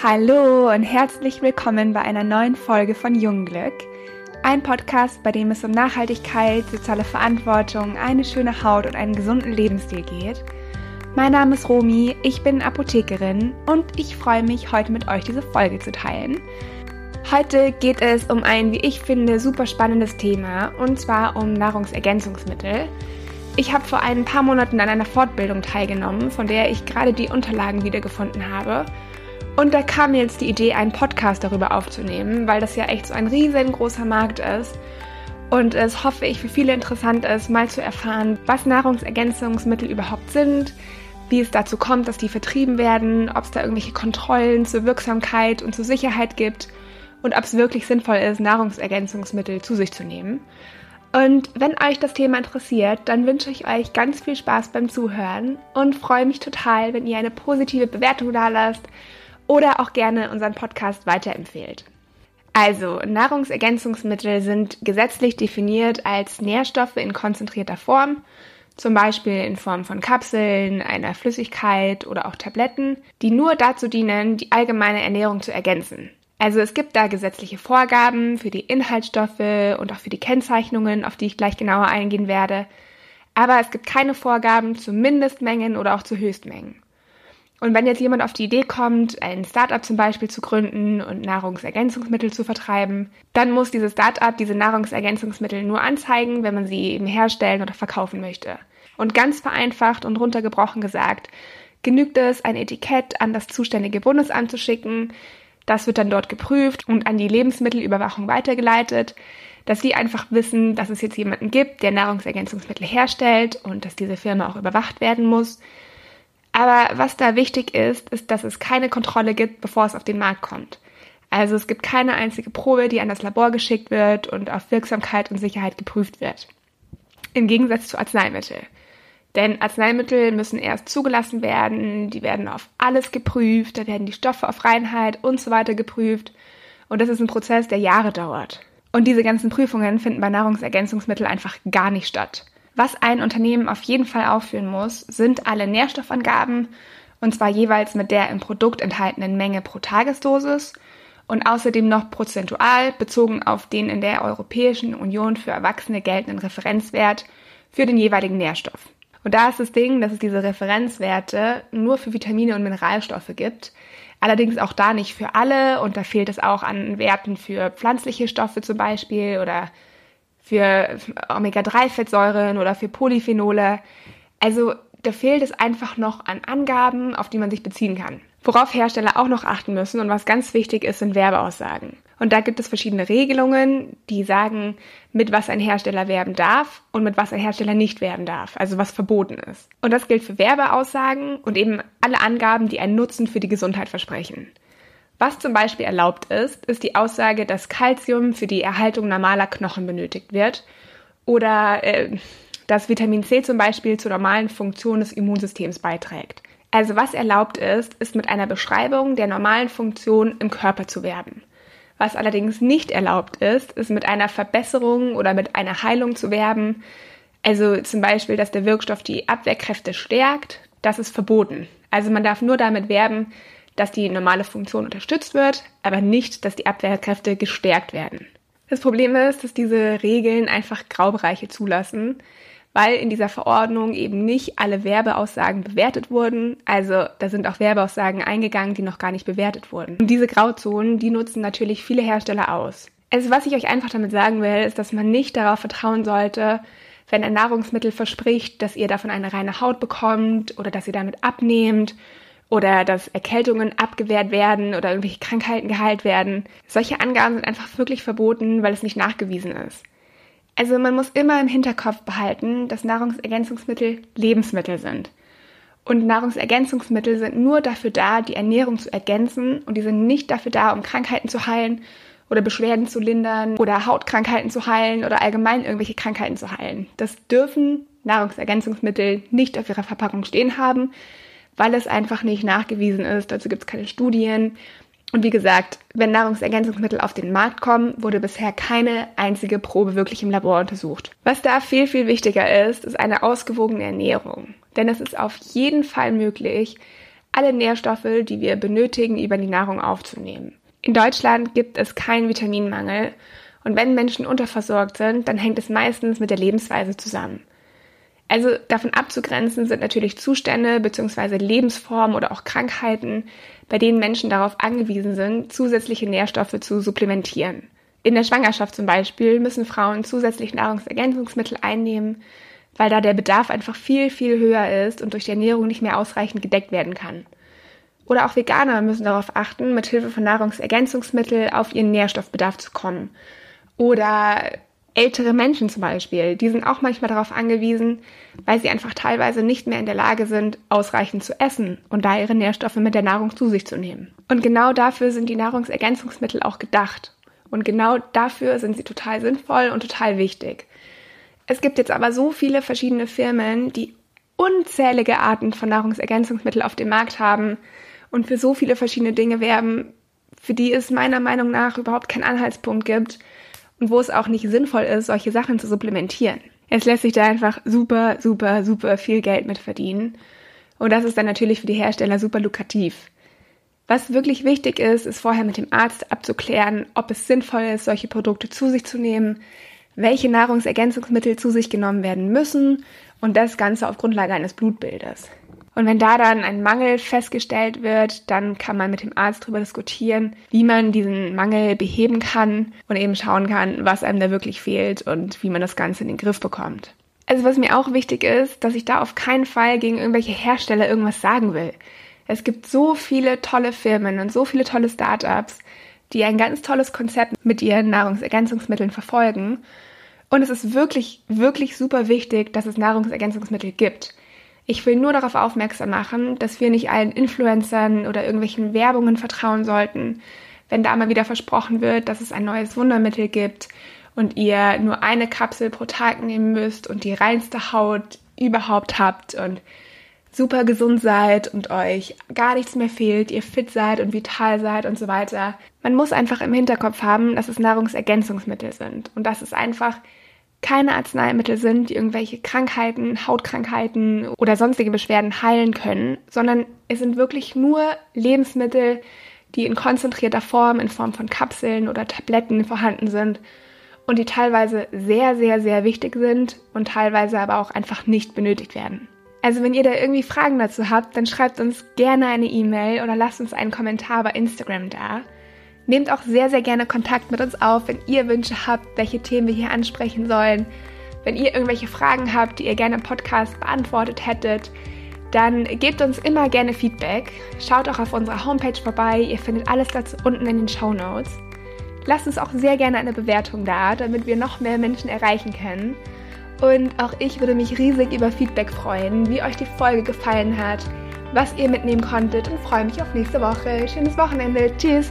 Hallo und herzlich willkommen bei einer neuen Folge von Jungglück. Ein Podcast, bei dem es um Nachhaltigkeit, soziale Verantwortung, eine schöne Haut und einen gesunden Lebensstil geht. Mein Name ist Romi, ich bin Apothekerin und ich freue mich, heute mit euch diese Folge zu teilen. Heute geht es um ein, wie ich finde, super spannendes Thema und zwar um Nahrungsergänzungsmittel. Ich habe vor ein paar Monaten an einer Fortbildung teilgenommen, von der ich gerade die Unterlagen wiedergefunden habe. Und da kam mir jetzt die Idee, einen Podcast darüber aufzunehmen, weil das ja echt so ein riesengroßer Markt ist. Und es hoffe ich für viele interessant ist, mal zu erfahren, was Nahrungsergänzungsmittel überhaupt sind, wie es dazu kommt, dass die vertrieben werden, ob es da irgendwelche Kontrollen zur Wirksamkeit und zur Sicherheit gibt und ob es wirklich sinnvoll ist, Nahrungsergänzungsmittel zu sich zu nehmen. Und wenn euch das Thema interessiert, dann wünsche ich euch ganz viel Spaß beim Zuhören und freue mich total, wenn ihr eine positive Bewertung da lasst oder auch gerne unseren Podcast weiterempfehlt. Also, Nahrungsergänzungsmittel sind gesetzlich definiert als Nährstoffe in konzentrierter Form, zum Beispiel in Form von Kapseln, einer Flüssigkeit oder auch Tabletten, die nur dazu dienen, die allgemeine Ernährung zu ergänzen. Also es gibt da gesetzliche Vorgaben für die Inhaltsstoffe und auch für die Kennzeichnungen, auf die ich gleich genauer eingehen werde. Aber es gibt keine Vorgaben zu Mindestmengen oder auch zu Höchstmengen. Und wenn jetzt jemand auf die Idee kommt, ein Startup zum Beispiel zu gründen und Nahrungsergänzungsmittel zu vertreiben, dann muss dieses Startup diese Nahrungsergänzungsmittel nur anzeigen, wenn man sie eben herstellen oder verkaufen möchte. Und ganz vereinfacht und runtergebrochen gesagt, genügt es, ein Etikett an das zuständige Bundesamt zu schicken. Das wird dann dort geprüft und an die Lebensmittelüberwachung weitergeleitet, dass sie einfach wissen, dass es jetzt jemanden gibt, der Nahrungsergänzungsmittel herstellt und dass diese Firma auch überwacht werden muss aber was da wichtig ist, ist, dass es keine Kontrolle gibt, bevor es auf den Markt kommt. Also es gibt keine einzige Probe, die an das Labor geschickt wird und auf Wirksamkeit und Sicherheit geprüft wird. Im Gegensatz zu Arzneimitteln. Denn Arzneimittel müssen erst zugelassen werden, die werden auf alles geprüft, da werden die Stoffe auf Reinheit und so weiter geprüft. Und das ist ein Prozess, der Jahre dauert. Und diese ganzen Prüfungen finden bei Nahrungsergänzungsmitteln einfach gar nicht statt. Was ein Unternehmen auf jeden Fall aufführen muss, sind alle Nährstoffangaben, und zwar jeweils mit der im Produkt enthaltenen Menge pro Tagesdosis und außerdem noch prozentual bezogen auf den in der Europäischen Union für Erwachsene geltenden Referenzwert für den jeweiligen Nährstoff. Und da ist das Ding, dass es diese Referenzwerte nur für Vitamine und Mineralstoffe gibt. Allerdings auch da nicht für alle und da fehlt es auch an Werten für pflanzliche Stoffe zum Beispiel oder für Omega-3-Fettsäuren oder für Polyphenole. Also da fehlt es einfach noch an Angaben, auf die man sich beziehen kann. Worauf Hersteller auch noch achten müssen und was ganz wichtig ist, sind Werbeaussagen. Und da gibt es verschiedene Regelungen, die sagen, mit was ein Hersteller werben darf und mit was ein Hersteller nicht werben darf, also was verboten ist. Und das gilt für Werbeaussagen und eben alle Angaben, die einen Nutzen für die Gesundheit versprechen. Was zum Beispiel erlaubt ist, ist die Aussage, dass Calcium für die Erhaltung normaler Knochen benötigt wird oder äh, dass Vitamin C zum Beispiel zur normalen Funktion des Immunsystems beiträgt. Also was erlaubt ist, ist mit einer Beschreibung der normalen Funktion im Körper zu werben. Was allerdings nicht erlaubt ist, ist mit einer Verbesserung oder mit einer Heilung zu werben. Also zum Beispiel, dass der Wirkstoff die Abwehrkräfte stärkt, das ist verboten. Also man darf nur damit werben, dass die normale Funktion unterstützt wird, aber nicht, dass die Abwehrkräfte gestärkt werden. Das Problem ist, dass diese Regeln einfach Graubereiche zulassen, weil in dieser Verordnung eben nicht alle Werbeaussagen bewertet wurden. Also da sind auch Werbeaussagen eingegangen, die noch gar nicht bewertet wurden. Und diese Grauzonen, die nutzen natürlich viele Hersteller aus. Also was ich euch einfach damit sagen will, ist, dass man nicht darauf vertrauen sollte, wenn ein Nahrungsmittel verspricht, dass ihr davon eine reine Haut bekommt oder dass ihr damit abnehmt oder dass Erkältungen abgewehrt werden oder irgendwelche Krankheiten geheilt werden. Solche Angaben sind einfach wirklich verboten, weil es nicht nachgewiesen ist. Also man muss immer im Hinterkopf behalten, dass Nahrungsergänzungsmittel Lebensmittel sind. Und Nahrungsergänzungsmittel sind nur dafür da, die Ernährung zu ergänzen und die sind nicht dafür da, um Krankheiten zu heilen oder Beschwerden zu lindern oder Hautkrankheiten zu heilen oder allgemein irgendwelche Krankheiten zu heilen. Das dürfen Nahrungsergänzungsmittel nicht auf ihrer Verpackung stehen haben, weil es einfach nicht nachgewiesen ist. Dazu gibt es keine Studien. Und wie gesagt, wenn Nahrungsergänzungsmittel auf den Markt kommen, wurde bisher keine einzige Probe wirklich im Labor untersucht. Was da viel, viel wichtiger ist, ist eine ausgewogene Ernährung. Denn es ist auf jeden Fall möglich, alle Nährstoffe, die wir benötigen, über die Nahrung aufzunehmen. In Deutschland gibt es keinen Vitaminmangel und wenn Menschen unterversorgt sind, dann hängt es meistens mit der Lebensweise zusammen. Also davon abzugrenzen sind natürlich Zustände bzw. Lebensformen oder auch Krankheiten, bei denen Menschen darauf angewiesen sind, zusätzliche Nährstoffe zu supplementieren. In der Schwangerschaft zum Beispiel müssen Frauen zusätzlich Nahrungsergänzungsmittel einnehmen, weil da der Bedarf einfach viel, viel höher ist und durch die Ernährung nicht mehr ausreichend gedeckt werden kann. Oder auch Veganer müssen darauf achten, mit Hilfe von Nahrungsergänzungsmitteln auf ihren Nährstoffbedarf zu kommen. Oder ältere Menschen zum Beispiel, die sind auch manchmal darauf angewiesen, weil sie einfach teilweise nicht mehr in der Lage sind, ausreichend zu essen und da ihre Nährstoffe mit der Nahrung zu sich zu nehmen. Und genau dafür sind die Nahrungsergänzungsmittel auch gedacht. Und genau dafür sind sie total sinnvoll und total wichtig. Es gibt jetzt aber so viele verschiedene Firmen, die unzählige Arten von Nahrungsergänzungsmitteln auf dem Markt haben und für so viele verschiedene Dinge werben, für die es meiner Meinung nach überhaupt keinen Anhaltspunkt gibt und wo es auch nicht sinnvoll ist, solche Sachen zu supplementieren. Es lässt sich da einfach super, super, super viel Geld mit verdienen. Und das ist dann natürlich für die Hersteller super lukrativ. Was wirklich wichtig ist, ist vorher mit dem Arzt abzuklären, ob es sinnvoll ist, solche Produkte zu sich zu nehmen, welche Nahrungsergänzungsmittel zu sich genommen werden müssen und das Ganze auf Grundlage eines Blutbildes. Und wenn da dann ein Mangel festgestellt wird, dann kann man mit dem Arzt darüber diskutieren, wie man diesen Mangel beheben kann und eben schauen kann, was einem da wirklich fehlt und wie man das Ganze in den Griff bekommt. Also was mir auch wichtig ist, dass ich da auf keinen Fall gegen irgendwelche Hersteller irgendwas sagen will. Es gibt so viele tolle Firmen und so viele tolle Startups, die ein ganz tolles Konzept mit ihren Nahrungsergänzungsmitteln verfolgen. Und es ist wirklich, wirklich super wichtig, dass es Nahrungsergänzungsmittel gibt. Ich will nur darauf aufmerksam machen, dass wir nicht allen Influencern oder irgendwelchen Werbungen vertrauen sollten, wenn da mal wieder versprochen wird, dass es ein neues Wundermittel gibt und ihr nur eine Kapsel pro Tag nehmen müsst und die reinste Haut überhaupt habt und super gesund seid und euch gar nichts mehr fehlt, ihr fit seid und vital seid und so weiter. Man muss einfach im Hinterkopf haben, dass es Nahrungsergänzungsmittel sind und dass es einfach keine Arzneimittel sind, die irgendwelche Krankheiten, Hautkrankheiten oder sonstige Beschwerden heilen können, sondern es sind wirklich nur Lebensmittel, die in konzentrierter Form, in Form von Kapseln oder Tabletten vorhanden sind und die teilweise sehr, sehr, sehr wichtig sind und teilweise aber auch einfach nicht benötigt werden. Also wenn ihr da irgendwie Fragen dazu habt, dann schreibt uns gerne eine E-Mail oder lasst uns einen Kommentar bei Instagram da. Nehmt auch sehr, sehr gerne Kontakt mit uns auf, wenn ihr Wünsche habt, welche Themen wir hier ansprechen sollen. Wenn ihr irgendwelche Fragen habt, die ihr gerne im Podcast beantwortet hättet, dann gebt uns immer gerne Feedback. Schaut auch auf unserer Homepage vorbei. Ihr findet alles dazu unten in den Show Notes. Lasst uns auch sehr gerne eine Bewertung da, damit wir noch mehr Menschen erreichen können. Und auch ich würde mich riesig über Feedback freuen, wie euch die Folge gefallen hat, was ihr mitnehmen konntet und freue mich auf nächste Woche. Schönes Wochenende. Tschüss!